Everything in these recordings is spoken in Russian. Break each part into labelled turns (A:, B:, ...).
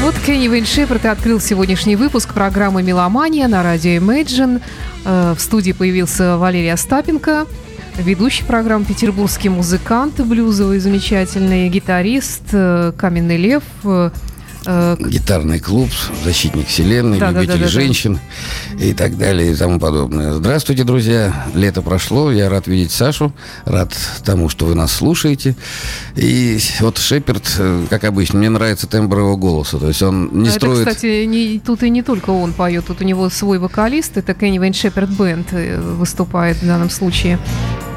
A: Вот Кенни Вейн Шепард и открыл сегодняшний выпуск программы «Меломания» на радио Imagine. Э, в студии появился Валерий Остапенко, ведущий программы «Петербургский музыкант», блюзовый замечательный гитарист, э, Каменный Лев, э,
B: Гитарный клуб, защитник вселенной, да, любитель да, да, женщин да. и так далее и тому подобное. Здравствуйте, друзья. Лето прошло. Я рад видеть Сашу. Рад тому, что вы нас слушаете. И вот Шеперд, э, как обычно, мне нравится тембр его голоса. То есть он не
A: это,
B: строит...
A: кстати, не, тут и не только он поет. Тут у него свой вокалист. Это Кенни Вейн Шеперд Бенд э, выступает в данном случае.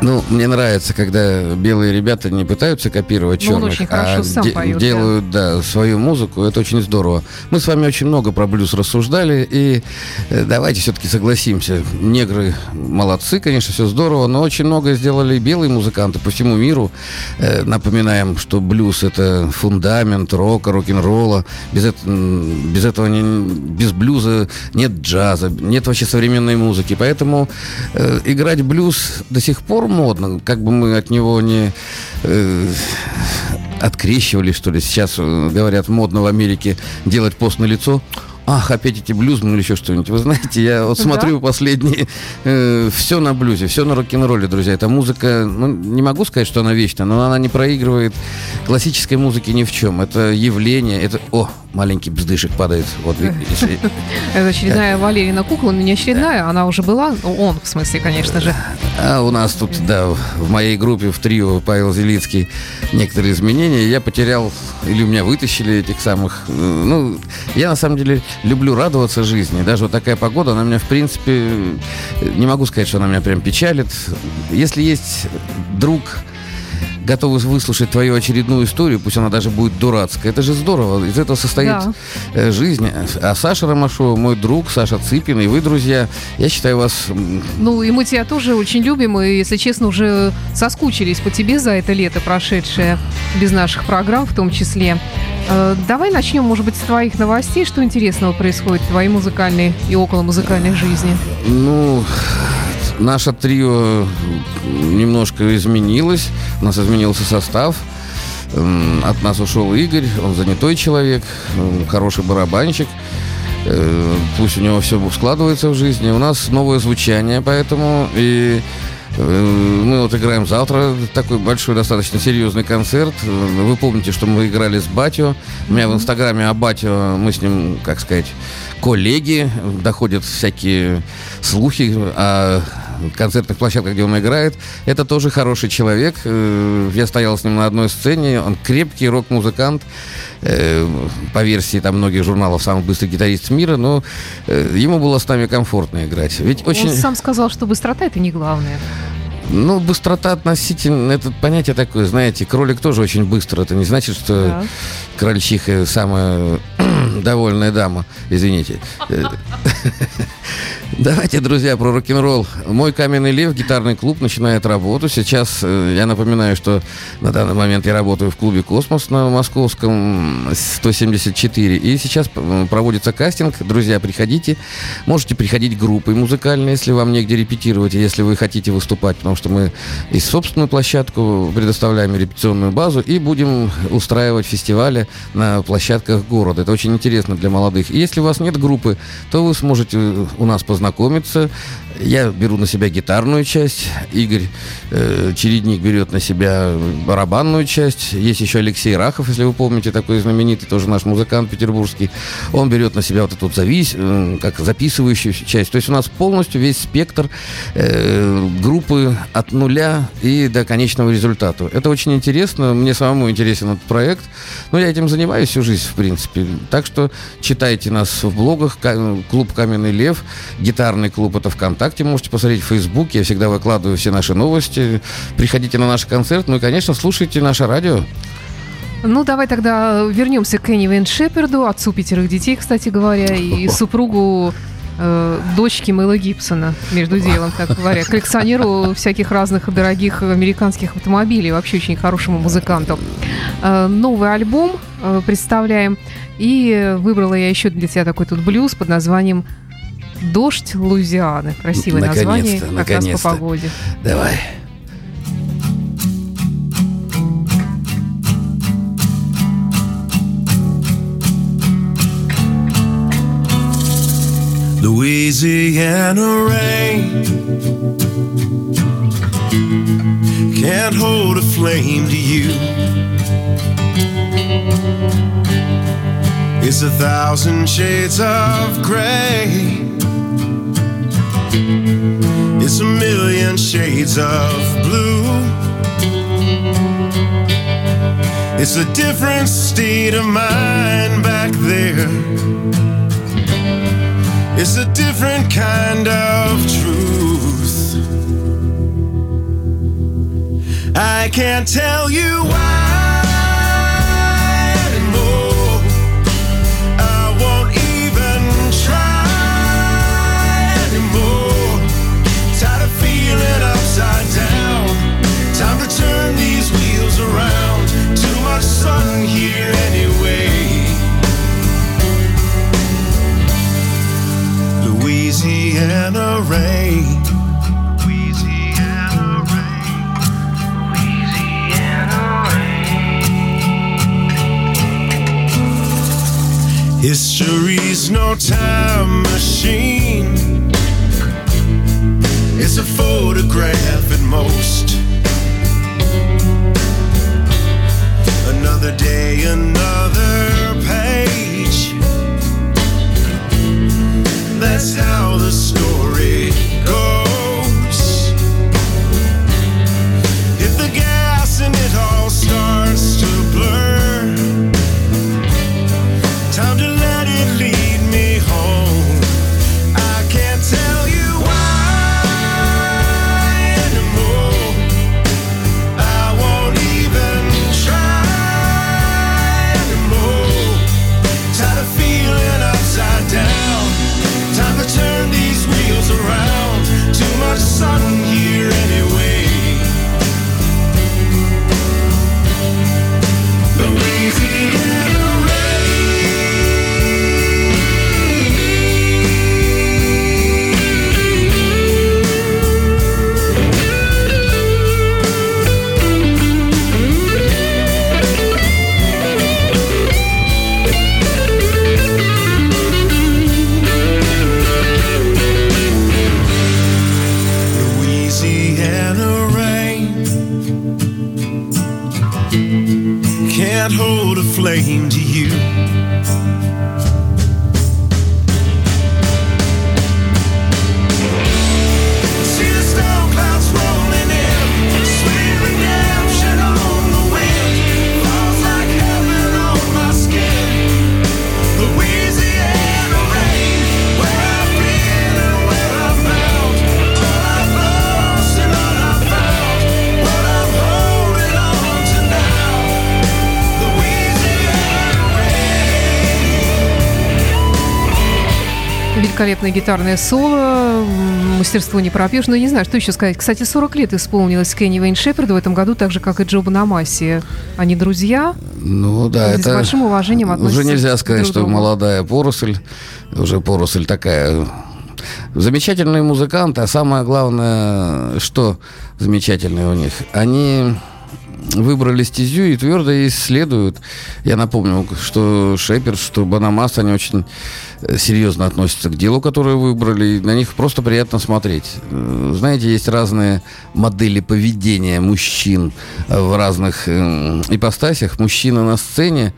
B: Ну, мне нравится, когда белые ребята не пытаются копировать черных, ну, а де- поет, делают да. Да, свою музыку. Это очень здорово. Мы с вами очень много про блюз рассуждали, и э, давайте все-таки согласимся. Негры молодцы, конечно, все здорово, но очень много сделали белые музыканты по всему миру. Э, напоминаем, что блюз это фундамент рока, рок-н-ролла. Без, это, без этого не, без блюза нет джаза, нет вообще современной музыки. Поэтому э, играть блюз до сих пор модно, как бы мы от него не э, открещивали, что ли. Сейчас э, говорят модно в Америке делать пост на лицо ах, опять эти блюзмы или еще что-нибудь. Вы знаете, я вот смотрю да? последние, э, все на блюзе, все на рок-н-ролле, друзья. Эта музыка, ну, не могу сказать, что она вечна, но она не проигрывает классической музыки ни в чем. Это явление, это, о, маленький бздышек падает. Вот,
A: Это очередная Валерина кукла, но не очередная, она уже была, ну, он, в смысле, конечно же.
B: А у нас тут, да, в моей группе, в трио Павел Зелицкий, некоторые изменения. Я потерял, или у меня вытащили этих самых, э, ну, я на самом деле люблю радоваться жизни. Даже вот такая погода, она меня, в принципе, не могу сказать, что она меня прям печалит. Если есть друг, готовы выслушать твою очередную историю, пусть она даже будет дурацкая. Это же здорово. Из этого состоит да. Э, жизнь. А Саша Ромашова, мой друг, Саша Цыпин, и вы, друзья, я считаю вас...
A: Ну, и мы тебя тоже очень любим, и, если честно, уже соскучились по тебе за это лето прошедшее, без наших программ в том числе. Э, давай начнем, может быть, с твоих новостей. Что интересного происходит в твоей музыкальной и около музыкальной жизни?
B: Ну, наше трио немножко изменилось. У нас изменился состав. От нас ушел Игорь, он занятой человек, хороший барабанщик. Э, пусть у него все складывается в жизни. У нас новое звучание, поэтому и э, мы вот играем завтра такой большой, достаточно серьезный концерт. Вы помните, что мы играли с Батио. У меня в инстаграме о Батио, мы с ним, как сказать, коллеги. Доходят всякие слухи о концертных площадках, где он играет. Это тоже хороший человек. Э, я стоял с ним на одной сцене. Он крепкий рок-музыкант. Э, по версии там многих журналов самый быстрый гитарист мира, но э, ему было с нами комфортно играть. Ведь очень...
A: Он сам сказал, что быстрота это не главное.
B: Ну, быстрота относительно, это понятие такое, знаете, кролик тоже очень быстро. Это не значит, что да. крольчиха самая довольная дама, извините. Давайте, друзья, про рок-н-ролл. Мой каменный лев, гитарный клуб, начинает работу. Сейчас э, я напоминаю, что на данный момент я работаю в клубе «Космос» на Московском 174. И сейчас проводится кастинг. Друзья, приходите. Можете приходить группой музыкальной, если вам негде репетировать, если вы хотите выступать, потому что мы и собственную площадку предоставляем, репетиционную базу, и будем устраивать фестивали на площадках города. Это очень интересно для молодых. И если у вас нет группы, то вы сможете у нас познакомиться. Я беру на себя гитарную часть, Игорь э, Чередник берет на себя барабанную часть. Есть еще Алексей Рахов, если вы помните, такой знаменитый, тоже наш музыкант петербургский. Он берет на себя вот эту завис, э, как записывающую часть. То есть у нас полностью весь спектр э, группы от нуля и до конечного результата. Это очень интересно, мне самому интересен этот проект. Но я этим занимаюсь всю жизнь, в принципе. Так что читайте нас в блогах, клуб «Каменный лев», гитарный клуб это ВКонтакте, можете посмотреть в Фейсбуке, я всегда выкладываю все наши новости. Приходите на наш концерт, ну и, конечно, слушайте наше радио.
A: Ну, давай тогда вернемся к Кенни Вен Шеперду, отцу пятерых детей, кстати говоря, и супругу э, дочки Мэла Гибсона, между делом, так говоря, коллекционеру всяких разных дорогих американских автомобилей, вообще очень хорошему музыканту. Э, новый альбом э, представляем, и выбрала я еще для тебя такой тут блюз под названием Дождь Луизианы, Красивое название. Как наконец-то. раз по погоде.
B: Давай.
C: Louisiana rain can't hold a flame to you. It's a thousand shades of gray. It's a million shades of blue. It's a different state of mind back there. It's a different kind of truth. I can't tell you why. History's no time machine. It's a photograph at most. Another day, another page. That's how the story
A: Великолепное гитарное соло, мастерство не пропьешь. Но не знаю, что еще сказать. Кстати, 40 лет исполнилось Кенни Вейн Шеперду в этом году, так же, как и Джо Банамаси. Они друзья,
B: Ну да,
A: с
B: это
A: большим уважением относятся
B: уже нельзя сказать,
A: друг
B: что
A: другу.
B: молодая поросль, уже поросль такая. Замечательные музыканты, а самое главное, что замечательное у них, они выбрали стезю и твердо ей исследуют. Я напомню, что Шеперд, что Банамас, они очень э, серьезно относятся к делу, которое выбрали. и На них просто приятно смотреть. Э, Знаете, есть разные модели поведения мужчин э, в разных э, ипостасях. Мужчина на сцене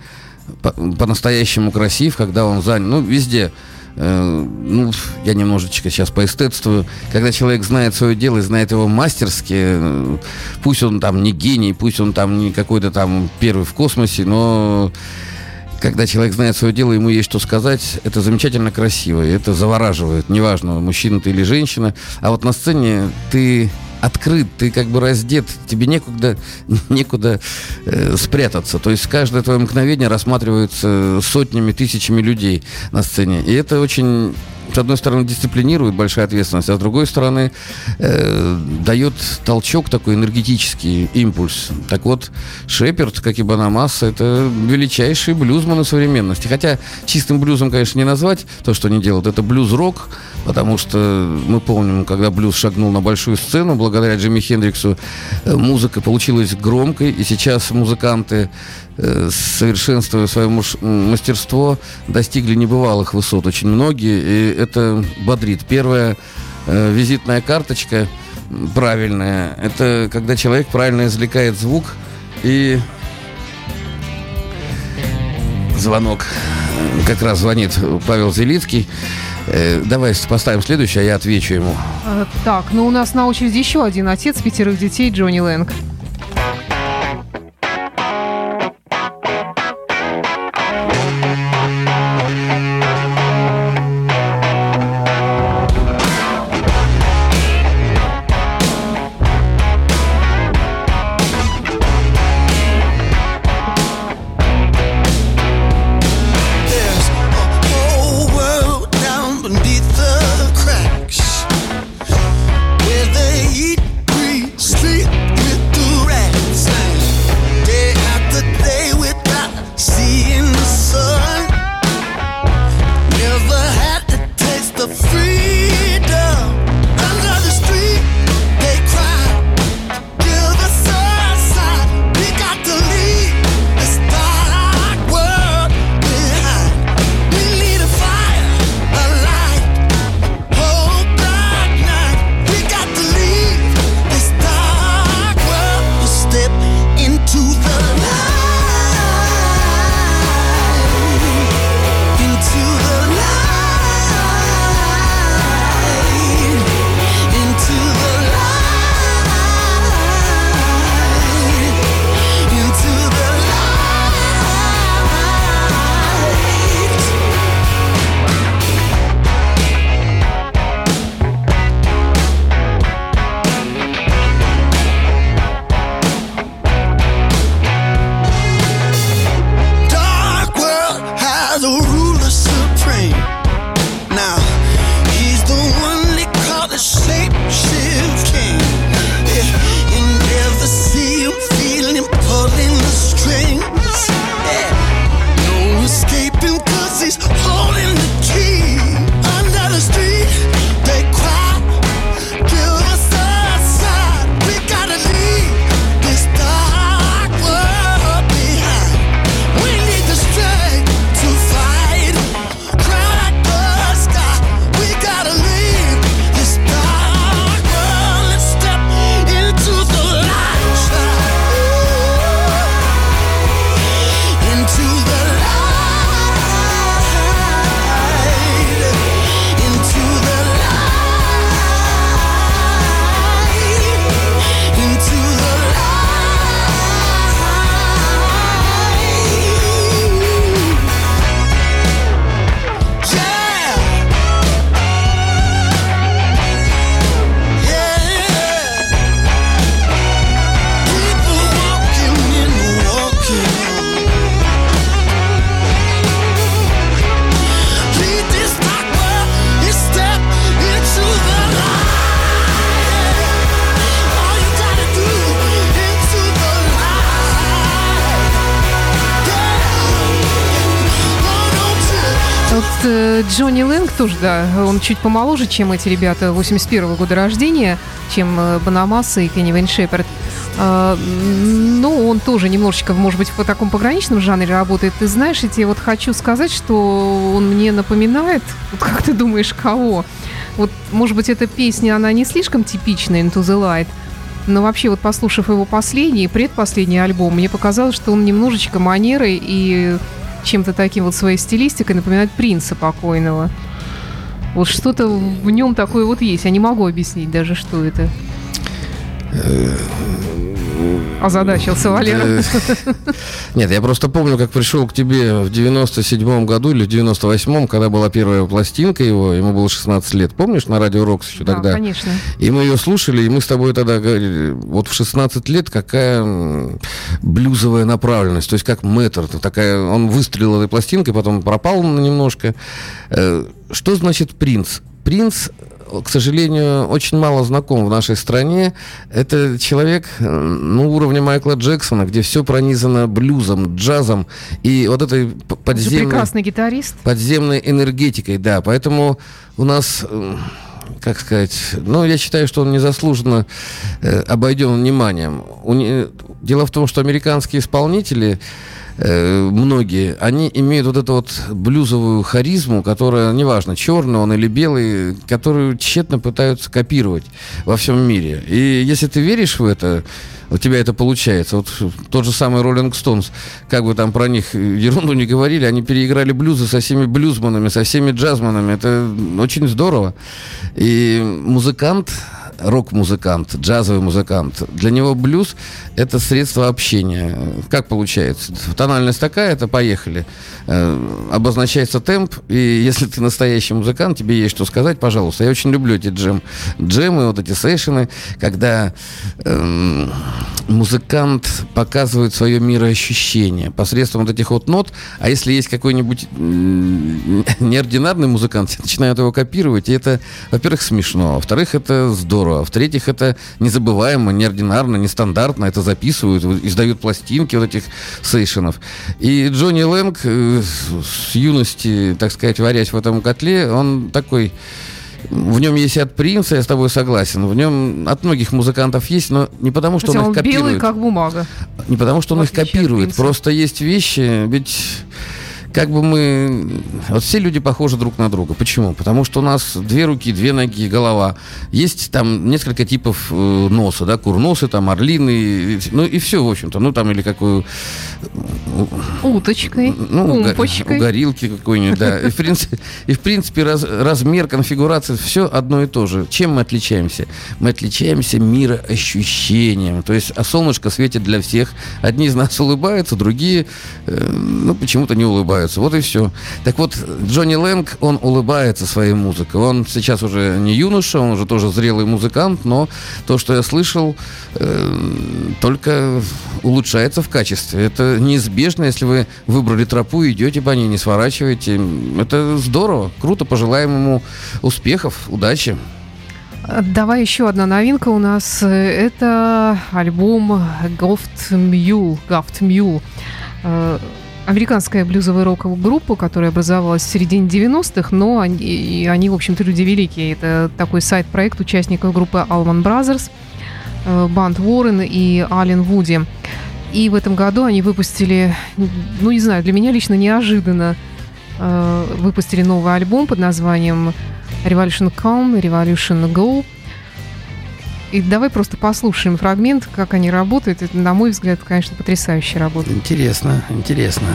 B: по- по-настоящему красив, когда он занят. Ну, везде. Э, ну, я немножечко сейчас поэстетствую. Когда человек знает свое дело и знает его мастерски, э, пусть он там не гений, пусть он там не какой-то там первый в космосе, но когда человек знает свое дело, ему есть что сказать, это замечательно красиво, это завораживает. Неважно, мужчина ты или женщина. А вот на сцене ты открыт, ты как бы раздет, тебе некуда, некуда э, спрятаться. То есть каждое твое мгновение рассматривается сотнями, тысячами людей на сцене. И это очень с одной стороны, дисциплинирует большая ответственность, а с другой стороны, э, дает толчок такой энергетический импульс. Так вот, Шеперд, как и Банамасса, это величайшие блюзманы современности. Хотя чистым блюзом, конечно, не назвать то, что они делают. Это блюз-рок, потому что мы помним, когда блюз шагнул на большую сцену, благодаря Джимми Хендриксу, э, музыка получилась громкой, и сейчас музыканты э, совершенствуя свое мастерство, достигли небывалых высот очень многие, и это бодрит. Первая э, визитная карточка правильная. Это когда человек правильно извлекает звук и звонок. Как раз звонит Павел Зелицкий. Э, Давай поставим следующий, а я отвечу ему.
D: Э, Так, ну у нас на очереди еще один отец пятерых детей, Джонни Лэнг. Джонни Лэнг тоже, да, он чуть помоложе, чем эти ребята 81-го года рождения, чем э, Банамаса и Кенни Вейн Шепард. А, ну, он тоже немножечко, может быть, в таком пограничном жанре работает. Ты знаешь, я тебе вот хочу сказать, что он мне напоминает, вот как ты думаешь, кого? Вот, может быть, эта песня, она не слишком типичная, Into the Light, но вообще, вот послушав его последний предпоследний альбом, мне показалось, что он немножечко манерой и чем-то таким вот своей стилистикой напоминает принца покойного. Вот что-то в нем такое вот есть. Я не могу объяснить даже, что это. Озадачился Валера.
B: Нет, я просто помню, как пришел к тебе в 97-м году или в 98-м, когда была первая пластинка его, ему было 16 лет. Помнишь, на радио Рокс еще
D: Да,
B: тогда?
D: конечно.
B: И мы ее слушали, и мы с тобой тогда говорили, вот в 16 лет какая блюзовая направленность, то есть как мэтр, такая, он выстрелил этой пластинкой, потом пропал немножко. Э, Что значит принц? Принц, к сожалению, очень мало знаком в нашей стране. Это человек, э, ну, уровня Майкла Джексона, где все пронизано блюзом, джазом и вот этой подземной
D: прекрасный гитарист.
B: подземной энергетикой, да. Поэтому у нас, э, как сказать, ну, я считаю, что он незаслуженно э, обойден вниманием. У не- Дело в том, что американские исполнители э, многие, они имеют вот эту вот блюзовую харизму, которая, неважно, черный он или белый, которую тщетно пытаются копировать во всем мире. И если ты веришь в это, у тебя это получается. Вот тот же самый Роллинг Стоунс, как бы там про них ерунду не говорили, они переиграли блюзы со всеми блюзманами, со всеми джазманами. Это очень здорово. И музыкант, рок-музыкант, джазовый музыкант, для него блюз – это средство общения. Как получается? Тональность такая, это поехали. Э, Обозначается темп, и если ты настоящий музыкант, тебе есть что сказать, пожалуйста. Я очень люблю эти джем, джемы, вот эти сейшены, когда эм, музыкант показывает свое мироощущение посредством вот этих вот нот, а если есть какой-нибудь неординарный музыкант, начинают его копировать, и это, во-первых, смешно, во-вторых, это здорово, в-третьих, это незабываемо, неординарно, нестандартно, это записывают, издают пластинки вот этих сейшенов. И Джонни Лэнг э, с юности, так сказать, варясь в этом котле, он такой в нем есть и от принца, я с тобой согласен. В нем от многих музыкантов есть, но не потому, что
A: Хотя
B: он
A: он
B: их копирует.
A: белый, как бумага.
B: Не потому, что он их копирует. Просто есть вещи, ведь как бы мы... Вот все люди похожи друг на друга. Почему? Потому что у нас две руки, две ноги, голова. Есть там несколько типов э, носа, да, курносы, там, орлины, ну и все, в общем-то. Ну там или какую...
A: Уточкой,
B: Ну, уга-
A: пумпочкой.
B: угорилки какой-нибудь, да. И в принципе, и, в принципе раз- размер, конфигурация, все одно и то же. Чем мы отличаемся? Мы отличаемся мироощущением. То есть, а солнышко светит для всех. Одни из нас улыбаются, другие, э, ну, почему-то не улыбаются. Вот и все. Так вот, Джонни Лэнг, он улыбается своей музыкой. Он сейчас уже не юноша, он уже тоже зрелый музыкант, но то, что я слышал, э, только улучшается в качестве. Это неизбежно, если вы выбрали тропу, идете по ней, не сворачиваете. Это здорово, круто, пожелаем ему успехов, удачи.
A: Давай еще одна новинка у нас. Э, Это альбом Goft Mule. Goft Mule. Американская блюзовая роковая группа, которая образовалась в середине 90-х, но они, и они, в общем-то, люди великие. Это такой сайт-проект участников группы Allman Brothers, э, Банд Уоррен и Ален Вуди. И в этом году они выпустили, ну, не знаю, для меня лично неожиданно, э, выпустили новый альбом под названием Revolution Come, Revolution Go. И давай просто послушаем фрагмент, как они работают. Это, на мой взгляд, конечно, потрясающе работает.
B: Интересно, интересно.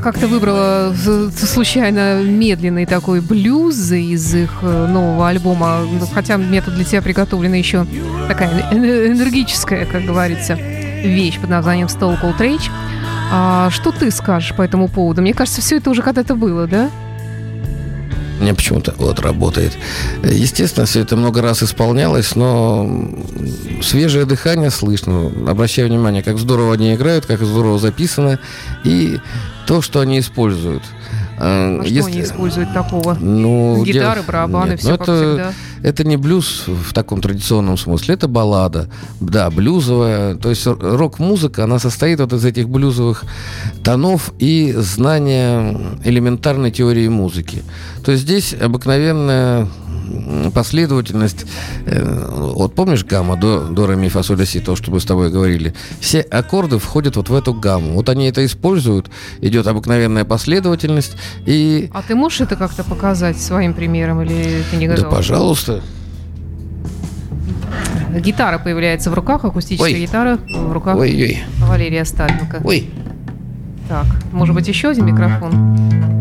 A: Как-то выбрала з- случайно медленный такой блюз из их э, нового альбома, Ну, хотя метод для тебя приготовлена еще такая эн- энергическая, как говорится, вещь под названием Stone Cold Rage. А что ты скажешь по этому поводу? Мне кажется, все это уже когда-то было, да?
B: Мне почему-то вот работает. Естественно, все это много раз исполнялось, но свежее дыхание слышно. Обращаю внимание, как здорово они играют, как здорово записано, и то, что они используют. А,
A: А что
B: если-
A: они используют такого?
B: Ну,
A: Гитары, барабаны,
B: Нет,
A: все
B: ну
A: как
B: это,
A: всегда.
B: это не блюз в таком традиционном смысле, это баллада. Да, блюзовая. То есть рок-музыка, она состоит вот из этих блюзовых тонов и знания элементарной теории музыки. То есть здесь обыкновенная последовательность. э, Вот помнишь гамма до, до ре, ми, фа, соль, си, то, что мы с тобой говорили? Все аккорды входят вот в эту гамму. Вот они это используют, идет обыкновенная последовательность, и
A: А ты можешь это как-то показать своим примером или ты не
B: да,
A: готов?
B: пожалуйста.
A: Гитара появляется в руках, акустическая
B: Ой.
A: гитара в руках
B: Ой-ой.
A: Валерия Стальника.
B: Ой.
A: Так, может быть, еще один микрофон?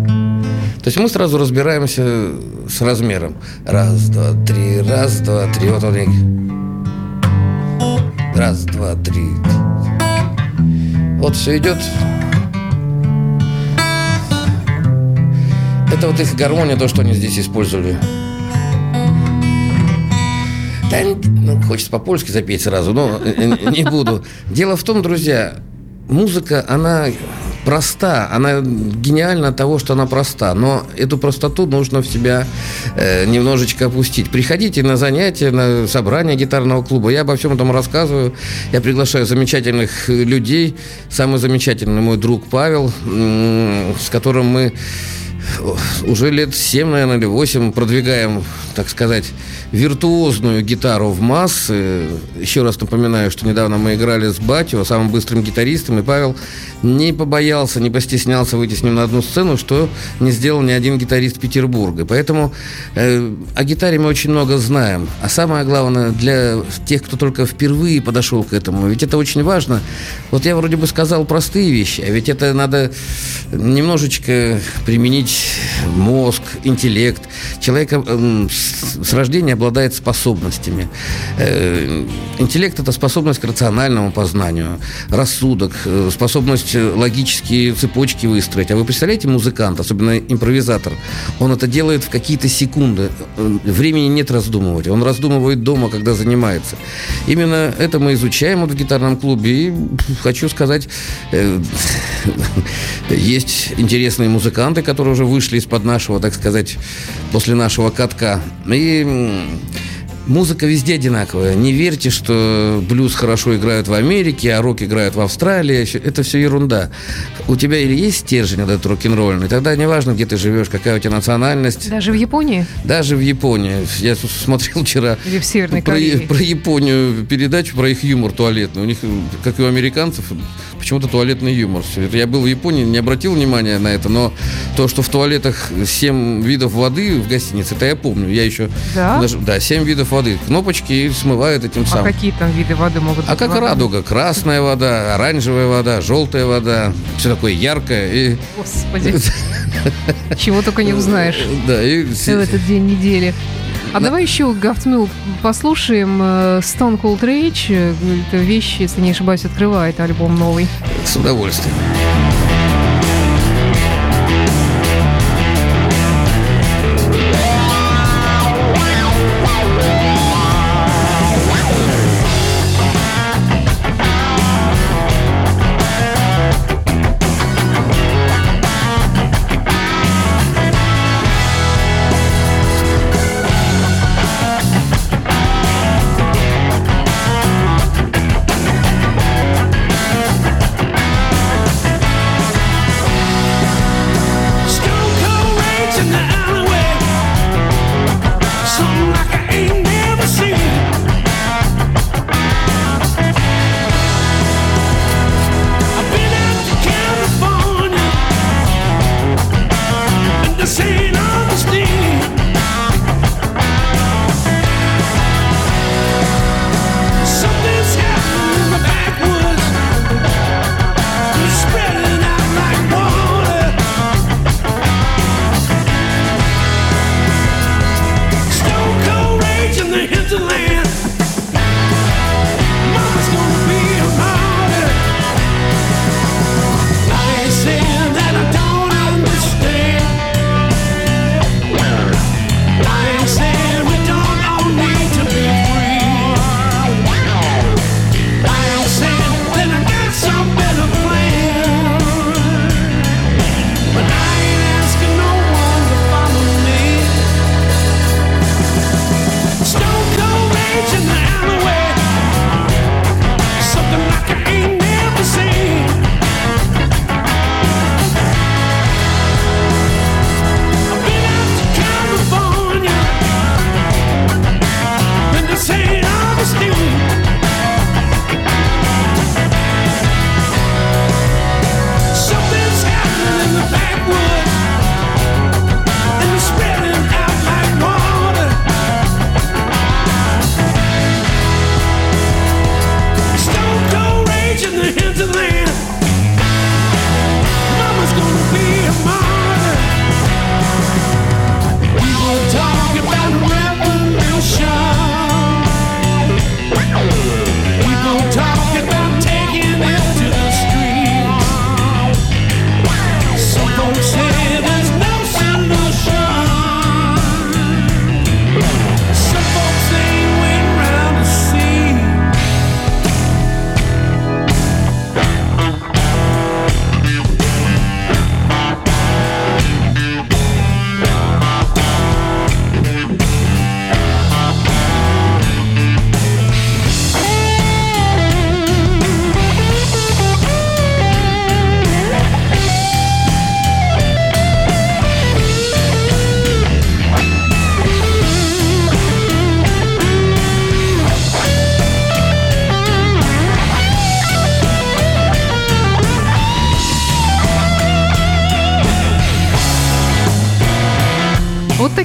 B: То есть мы сразу разбираемся с размером. Раз, два, три, раз, два, три. Вот он. и- Раз, два, три. Вот все идет. Это вот их гармония, то, что они здесь использовали. Ну, хочется по-польски запеть сразу, но э, э, не буду. Дело в том, друзья, музыка, она проста, она гениальна того, что она проста, но эту простоту нужно в себя э, немножечко опустить. Приходите на занятия, на собрания гитарного клуба, я обо всем этом рассказываю, я приглашаю замечательных э, людей, самый замечательный мой друг Павел, с которым мы уже лет 7, наверное, или 8 продвигаем, так сказать, виртуозную гитару в массы. Еще раз напоминаю, что недавно мы играли с Батио, самым быстрым гитаристом, и Павел не побоялся, не постеснялся выйти с ним на одну сцену, что не сделал ни один гитарист Петербурга. Поэтому э, о гитаре мы очень много знаем. А самое главное, для тех, кто только впервые подошел к этому, ведь это очень важно. Вот я вроде бы сказал простые вещи, а ведь это надо немножечко применить мозг, интеллект. Человек эм, с, с рождения обладает способностями. Э, интеллект – это способность к рациональному познанию, рассудок, э, способность э, логические цепочки выстроить. А вы представляете музыкант, особенно импровизатор, он это делает в какие-то секунды. Э, Времени нет раздумывать. Он раздумывает дома, когда занимается. Именно это мы изучаем вот в гитарном клубе. И хочу сказать, э, есть интересные музыканты, которые уже вышли из-под нашего, так сказать, после нашего катка. И музыка везде одинаковая. Не верьте, что блюз хорошо играют в Америке, а рок играют в Австралии. Это все ерунда. У тебя или есть стержень этот рок-н-ролльный, тогда неважно, где ты живешь, какая у тебя национальность.
A: Даже в Японии
B: Даже в Японии. Я смотрел вчера
A: или в Северной
B: про,
A: Корее?
B: про Японию передачу про их юмор туалетный. У них, как и у американцев, почему-то туалетный юмор. Это Я был в Японии, не обратил внимания на это, но то, что в туалетах 7 видов воды в гостинице, это я помню. Я еще
A: Да?
B: даже, да, 7 видов воды. Кнопочки и смывают этим
A: А
B: самым.
A: какие там виды воды могут быть?
B: А как
A: Вода?
B: радуга? Красная вода, оранжевая вода, желтая вода. Все такое яркое. И,
A: Господи, чего только не узнаешь
B: да, и
A: в этот день недели. А давай еще Гафтмил послушаем э, Stone Cold Rage. Э, Это вещь, если не ошибаюсь, открывает альбом новый.
B: с удовольствием.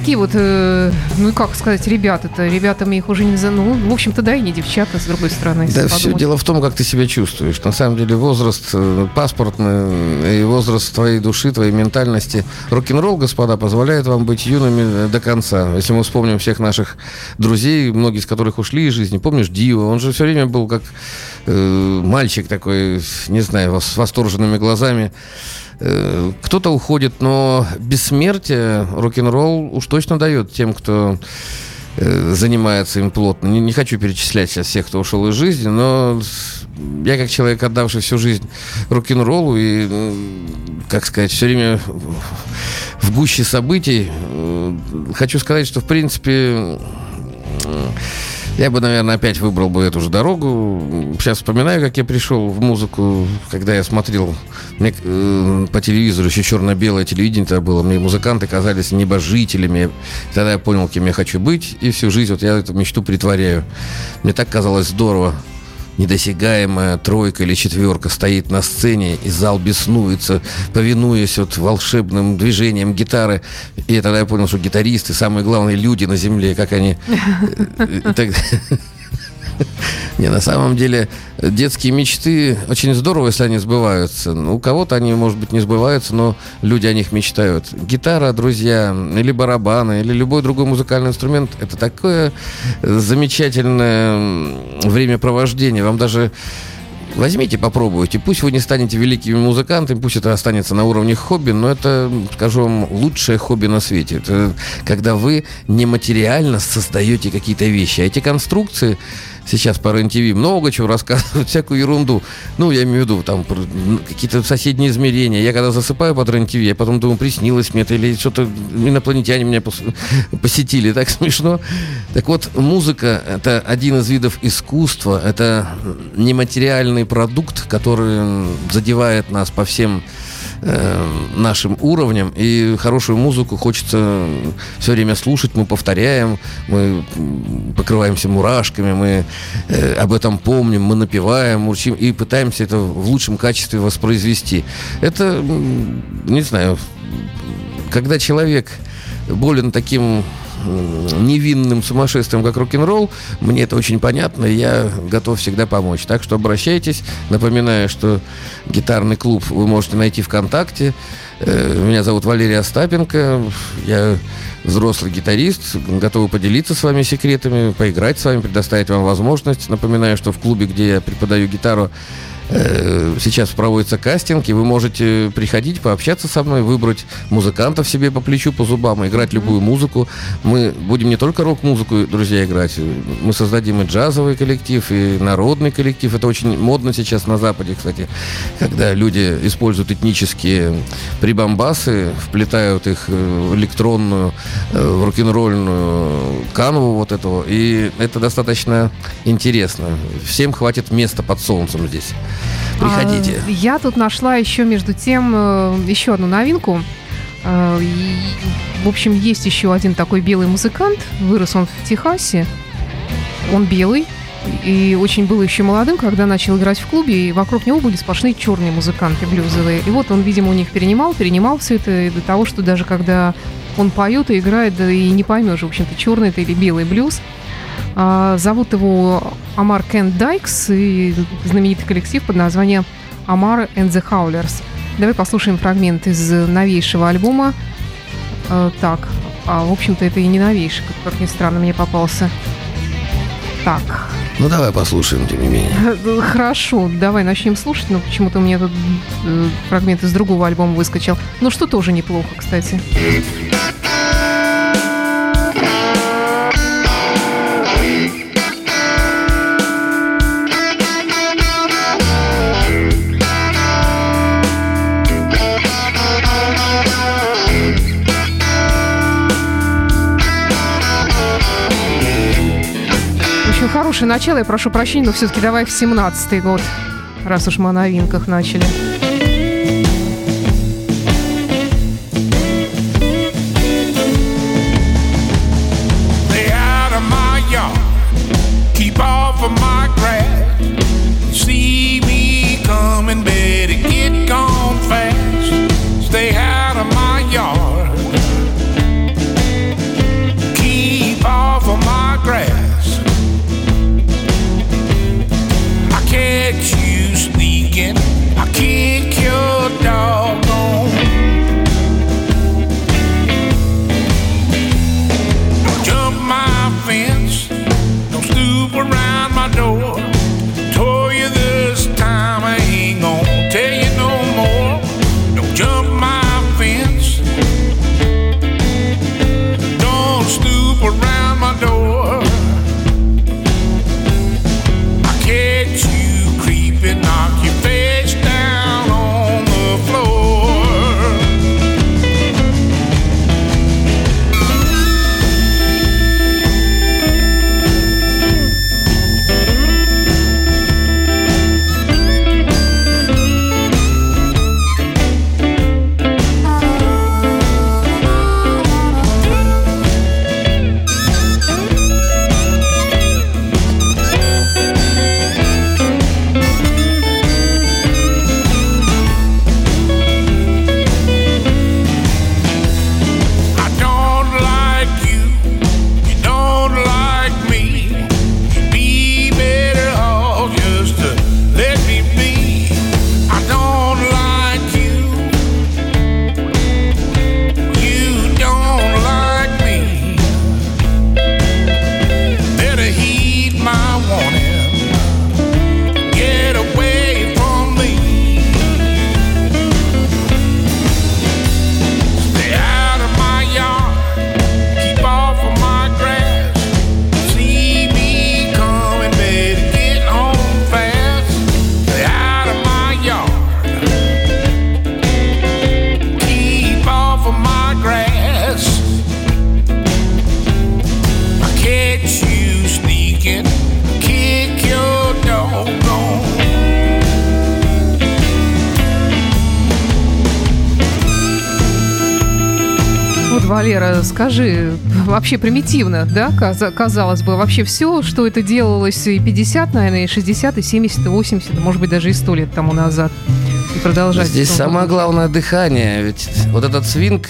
A: Такие вот, э, ну как сказать, ребята-то, ребятами их уже не за... Ну, в общем-то, да, и не девчата, с другой стороны.
B: Да, все
A: подумать.
B: дело в том, как ты себя чувствуешь. На самом деле возраст э, паспортный и возраст твоей души, твоей ментальности. Рок-н-ролл, господа, позволяет вам быть юными э, до конца. Если мы вспомним всех наших друзей, многие из которых ушли из жизни. Помнишь Дио? Он же все время был как э, мальчик такой, не знаю, с восторженными глазами. Э, Кто-то уходит, но бессмертие рок-н-ролл уж точно дает тем, кто э, занимается им плотно. Не, не хочу перечислять сейчас всех, кто ушел из жизни, но я как человек, отдавший всю жизнь рок-н-роллу и, как сказать, все время в гуще событий, э, хочу сказать, что, в принципе, я бы, наверное, опять выбрал бы эту же дорогу. Сейчас вспоминаю, как я пришел в музыку, когда я смотрел мне, э, по телевизору, еще черно-белое телевидение тогда было. Мне музыканты казались небожителями. Тогда я понял, кем я хочу быть. И всю жизнь вот я эту мечту притворяю. Мне так казалось здорово. Недосягаемая тройка или четверка стоит на сцене, и зал беснуется, повинуясь вот волшебным движениям гитары. И тогда я понял, что гитаристы самые главные люди на земле, как они... Не, на самом деле, детские мечты очень здорово, если они сбываются. Ну, У кого-то они, может быть, не сбываются, но люди о них мечтают. Гитара, друзья, или барабаны, или любой другой музыкальный инструмент – это такое замечательное времяпровождение. Вам даже Возьмите, попробуйте. Пусть вы не станете великими музыкантами, пусть это останется на уровне хобби, но это, скажу вам, лучшее хобби на свете. Это когда вы нематериально создаете какие-то вещи. А эти конструкции сейчас по РЕН-ТВ много чего рассказывают, всякую ерунду. Ну, я имею в виду, там, какие-то соседние измерения. Я когда засыпаю под РЕН-ТВ, я потом думаю, приснилось мне это, или что-то инопланетяне меня пос- посетили. Так смешно. Так вот, музыка — это один из видов искусства, это нематериальный продукт, который задевает нас по всем э, нашим уровням. И хорошую музыку хочется все время слушать, мы повторяем, мы покрываемся мурашками, мы э, об этом помним, мы напеваем, урчим и пытаемся это в лучшем качестве воспроизвести. Это, не знаю, когда человек болен таким невинным сумасшествием, как рок-н-ролл, мне это очень понятно, и я готов всегда помочь. Так что обращайтесь. Напоминаю, что гитарный клуб вы можете найти ВКонтакте. Э, Меня зовут Валерий Остапенко. Я взрослый гитарист. Готовы поделиться с вами секретами, поиграть с вами, предоставить вам возможность. Напоминаю, что в клубе, где я преподаю гитару, Э, Сейчас проводится кастинг, и вы можете приходить, пообщаться со мной, выбрать музыкантов себе по плечу, по зубам, играть любую музыку. Мы будем не только рок-музыку, друзья, играть. Мы создадим и джазовый коллектив, и народный коллектив. Это очень модно сейчас на Западе, кстати, когда люди используют этнические прибамбасы, вплетают их э, в электронную, э, в рок-н-ролльную канву вот этого. И это достаточно интересно. Всем хватит места под солнцем здесь. Приходите.
A: А, я тут нашла еще между тем э, еще одну новинку. Э, в общем, есть еще один такой белый музыкант. Вырос он в Техасе. Он белый. И очень был еще молодым, когда начал играть в клубе, и вокруг него были сплошные черные музыканты блюзовые. И вот он, видимо, у них перенимал, перенимал все это до того, что даже когда он поет и играет, да и не поймешь, в общем-то, черный это или белый блюз. А, зовут его Амар Кен Дайкс и знаменитый коллектив под названием Амар and the Howlers. Давай послушаем фрагмент из новейшего альбома. Э, так, а в общем-то это и не новейший, как, ни странно, мне попался. Так,
B: Ну давай послушаем, тем не менее.
A: э, хорошо, давай начнем слушать, но почему-то у меня тут э, фрагмент из другого альбома выскочил. Ну что тоже неплохо, кстати. Хорошее начало, я прошу прощения, но все-таки давай в 17-й год, раз уж мы о новинках начали. Скажи, вообще примитивно, да, каза- казалось бы, вообще все, что это делалось и 50, наверное, и 60, и 70, и 80, может быть, даже и 100 лет тому назад. И продолжать.
B: Здесь самое главное дыхание. Ведь вот этот свинг,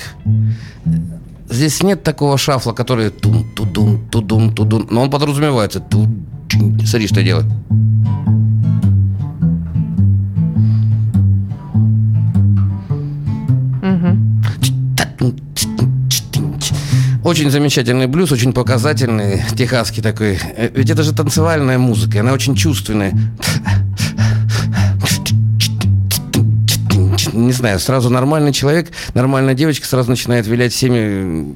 B: здесь нет такого шафла, который тудун тудун, но он подразумевается. Ту Смотри, что я Очень замечательный блюз, очень показательный, техасский такой. Э, Ведь это же танцевальная музыка, она очень чувственная. Не знаю, сразу нормальный человек, нормальная девочка сразу начинает вилять всеми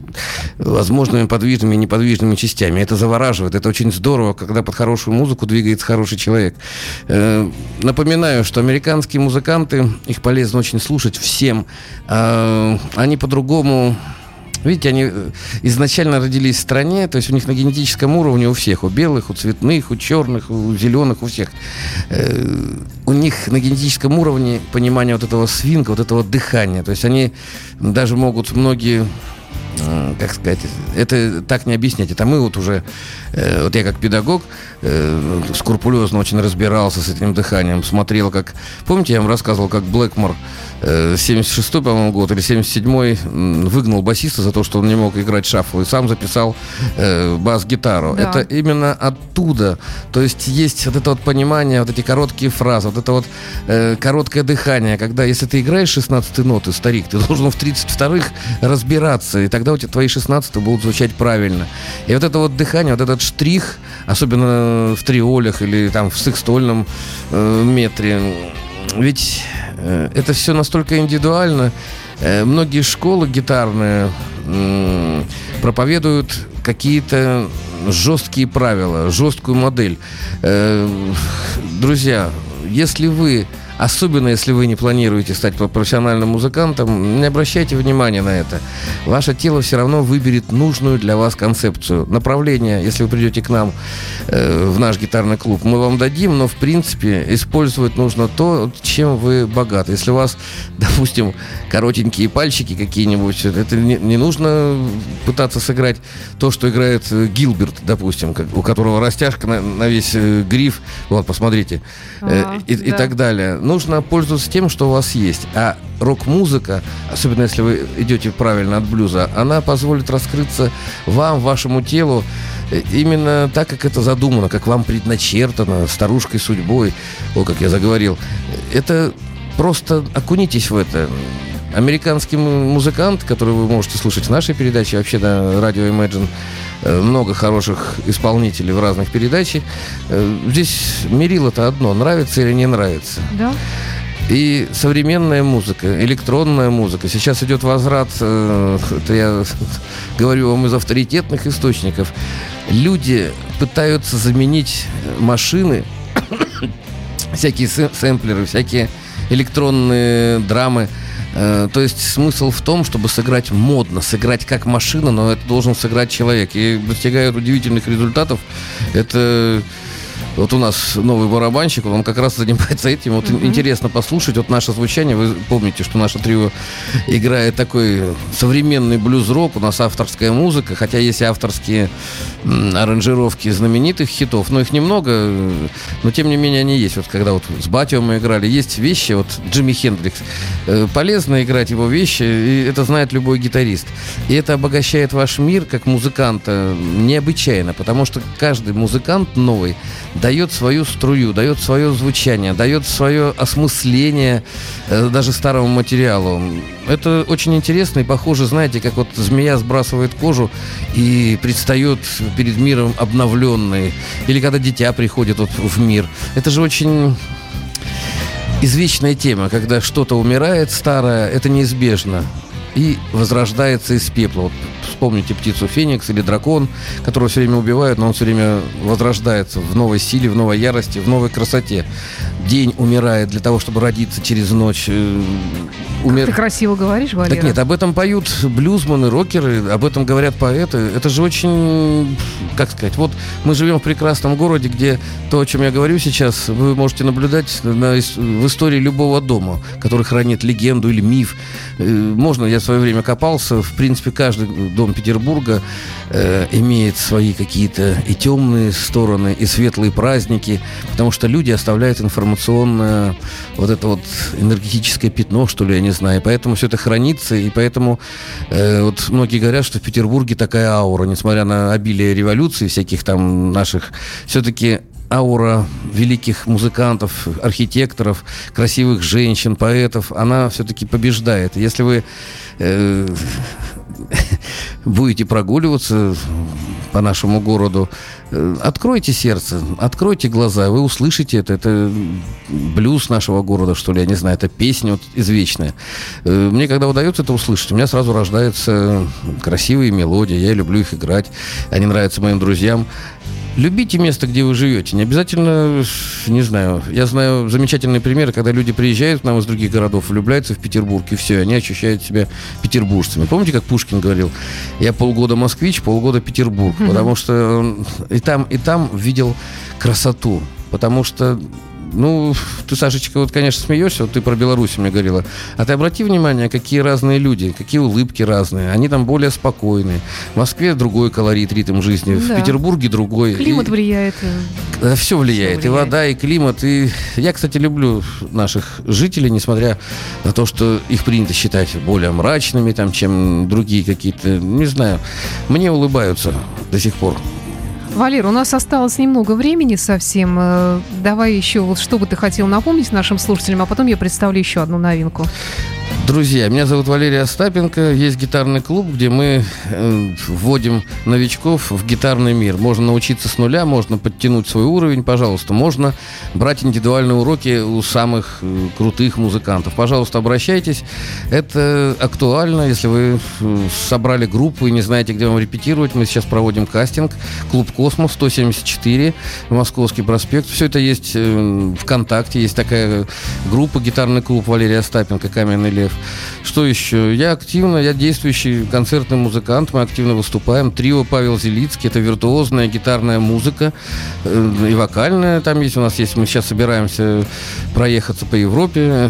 B: возможными подвижными и неподвижными частями. Это завораживает, это очень здорово, когда под хорошую музыку двигается хороший человек. Э, Напоминаю, что американские музыканты, их полезно очень слушать всем. А, Они по-другому Видите, они э, изначально родились в стране, то есть у них на генетическом уровне у всех, у белых, у цветных, у черных, у зеленых, у всех. Э, у них на генетическом уровне понимание вот этого свинга, вот этого дыхания. То есть они даже могут многие э, как сказать, это так не объяснять. Это мы вот уже, э, вот я как педагог, э, скрупулезно очень разбирался с этим дыханием, смотрел, как... Помните, я вам рассказывал, как Блэкмор э, 76-й, по-моему, год или 77-й м, выгнал басиста за то, что он не мог играть шафл, и сам записал э, бас-гитару.
A: Да.
B: Это именно оттуда. То есть есть вот это вот понимание, вот эти короткие фразы, вот это вот э, короткое дыхание, когда если ты играешь 16 ноты, старик, ты должен в 32-х разбираться, и тогда у тебя твои 16 будут звучать правильно. И вот это вот дыхание, вот этот штрих, особенно в триолях или там в секстольном э, метре, ведь э, это все настолько индивидуально. Э, многие школы гитарные м, проповедуют какие-то жесткие правила, жесткую модель. Э, друзья, если вы Особенно, если вы не планируете стать профессиональным музыкантом, не обращайте внимания на это. Ваше тело все равно выберет нужную для вас концепцию. Направление, если вы придете к нам э, в наш гитарный клуб, мы вам дадим, но, в принципе, использовать нужно то, чем вы богаты. Если у вас, допустим, коротенькие пальчики какие-нибудь, это не, не нужно пытаться сыграть то, что играет э, Гилберт, допустим, как- у которого растяжка на, на весь э, гриф. Вот, посмотрите. Э,
A: Ага,
B: и, и
A: да.
B: так далее. Нужно пользоваться тем, что у вас есть. А рок-музыка, особенно если вы идете правильно от блюза, она позволит раскрыться вам, вашему телу э, именно так, как это задумано, как вам предначертано, старушкой судьбой, о, как я заговорил, это просто окунитесь в это. Американский му- музыкант, который вы можете слушать в нашей передаче, вообще на радио Imagine, много хороших исполнителей в разных передачах. Э, Здесь мерило-то одно, нравится или не нравится.
A: Да?
B: И современная музыка, электронная музыка. Сейчас идет возврат, э, это я говорю вам из авторитетных источников. Люди пытаются заменить машины, всякие сэ- сэмплеры, всякие электронные драмы. Э, То есть смысл в том, чтобы сыграть модно, сыграть как машина, но это должен сыграть человек. И достигают удивительных результатов. Это вот у нас новый барабанщик, он как раз занимается этим. Вот интересно послушать. Вот наше звучание, вы помните, что наше трио играет такой современный блюз-рок, у нас авторская музыка, хотя есть и авторские аранжировки знаменитых хитов, но их немного, но тем не менее они есть. Вот когда вот с Батио мы играли, есть вещи, вот Джимми Хендрикс, э, полезно играть его вещи, и это знает любой гитарист. И это обогащает ваш мир как музыканта необычайно, потому что каждый музыкант новый дает свою струю, дает свое звучание, дает свое осмысление э, даже старому материалу. Это очень интересно и похоже, знаете, как вот змея сбрасывает кожу и предстает перед миром обновленной. Или когда дитя приходит вот в мир. Это же очень извечная тема, когда что-то умирает старое, это неизбежно. И возрождается из пепла. Вот вспомните птицу Феникс или дракон, которого все время убивают, но он все время возрождается в новой силе, в новой ярости, в новой красоте. День умирает для того, чтобы родиться через ночь. э, умер-
A: Ты красиво говоришь, Валера.
B: так нет, об этом поют блюзманы, рокеры, об этом говорят поэты. Это же очень, как сказать, вот мы живем в прекрасном городе, где то, о чем я говорю сейчас, вы можете наблюдать на в истории любого дома, который хранит легенду или миф. Э, Можно, я свое время копался, в принципе, каждый дом Петербурга э, имеет свои какие-то и темные стороны, и светлые праздники, потому что люди оставляют информационное вот это вот энергетическое пятно, что ли, я не знаю. Поэтому все это хранится, и поэтому э, вот многие говорят, что в Петербурге такая аура, несмотря на обилие революций всяких там наших, все-таки аура великих музыкантов, архитекторов, красивых женщин, поэтов, она все-таки побеждает. Если вы э, будете прогуливаться по нашему городу, э, откройте сердце, откройте глаза, вы услышите это. Это блюз нашего города, что ли, я не знаю, это песня вот извечная. Э, Мне когда удается это услышать, у меня сразу рождаются красивые мелодии, я люблю их играть, они нравятся моим друзьям. Любите место, где вы живете. Не обязательно, не знаю, я знаю замечательные примеры, когда люди приезжают к нам из других городов, влюбляются в Петербург, и все, они ощущают себя петербуржцами. Помните, как Пушкин говорил, я полгода москвич, полгода Петербург, потому что и там, и там видел красоту, потому что ну, ты, Сашечка, вот, конечно, смеешься, вот ты про Беларусь мне говорила. А ты обрати внимание, какие разные люди, какие улыбки разные. Они там более спокойные. В Москве другой колорит, ритм жизни, в
A: Да.
B: Петербурге другой.
A: Климат
B: И-
A: влияет. э,
B: все влияет.
A: Всё
B: И
A: влияет.
B: вода, и климат. И я, кстати, люблю наших жителей, несмотря на то, что их принято считать более мрачными, там, чем другие какие-то. Не знаю. Мне улыбаются до сих пор.
A: Валер, у нас осталось немного времени совсем. Э, Давай еще вот что бы ты хотел напомнить нашим слушателям, а потом я представлю еще одну новинку.
B: Друзья, меня зовут Валерий Остапенко. Есть гитарный клуб, где мы э, вводим новичков в гитарный мир. Можно научиться с нуля, можно подтянуть свой уровень, пожалуйста. Можно брать индивидуальные уроки у самых э, крутых музыкантов. Пожалуйста, обращайтесь. Это актуально, если вы э, собрали группу и не знаете, где вам репетировать. Мы сейчас проводим кастинг. Клуб «Космос» 174, Московский проспект. Все это есть ВКонтакте. Есть такая группа «Гитарный клуб» Валерия Остапенко «Каменный лев». Что еще? Я активно, я действующий концертный музыкант, мы активно выступаем. Трио Павел Зелицкий, это виртуозная гитарная музыка э, и вокальная там есть. У нас есть, мы сейчас собираемся проехаться по Европе э,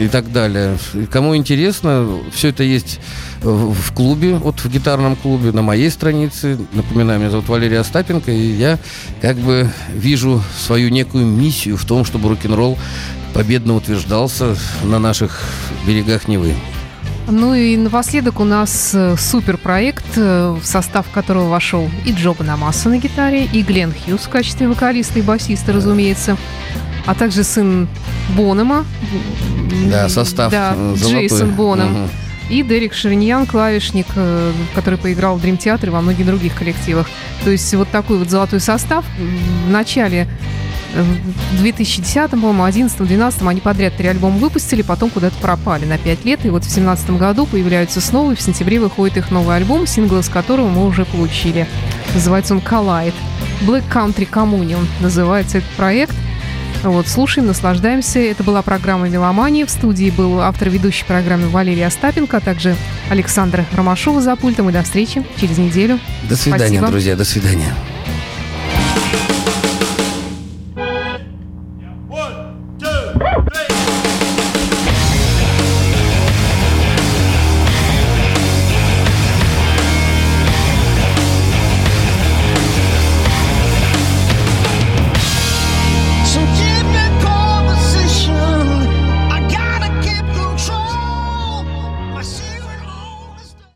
B: и, и так далее. Кому интересно, все это есть в, клубе, вот в гитарном клубе, на моей странице. Напоминаю, меня зовут Валерий Остапенко, и я как бы вижу свою некую миссию в том, чтобы рок-н-ролл победно утверждался на наших берегах Невы.
A: Ну и напоследок у нас э, суперпроект, э, в состав которого вошел и Джо Бонамасса на гитаре, и Глен Хьюз в качестве вокалиста и басиста, разумеется, а также сын Бонома.
B: Да, состав
A: Да,
B: э, золотой.
A: Джейсон Боном.
B: Мгм.
A: И Дерек Шириньян, клавишник, э, который поиграл в Дрим Театре и во многих других коллективах. То есть вот такой вот золотой состав. В начале э, в 2010, по-моему, 11 12 они подряд три альбома выпустили, потом куда-то пропали на 5 лет. И вот в 2017 году появляются снова, и в сентябре выходит их новый альбом, сингл из которого мы уже получили. Называется он «Collide». Black Country Communion называется этот проект. Вот, слушаем, наслаждаемся. Это была программа «Меломания». В студии был автор ведущей программы Валерий Остапенко, а также Александра Ромашова за пультом. И до встречи через неделю.
B: До свидания,
A: Спасибо.
B: друзья, до свидания.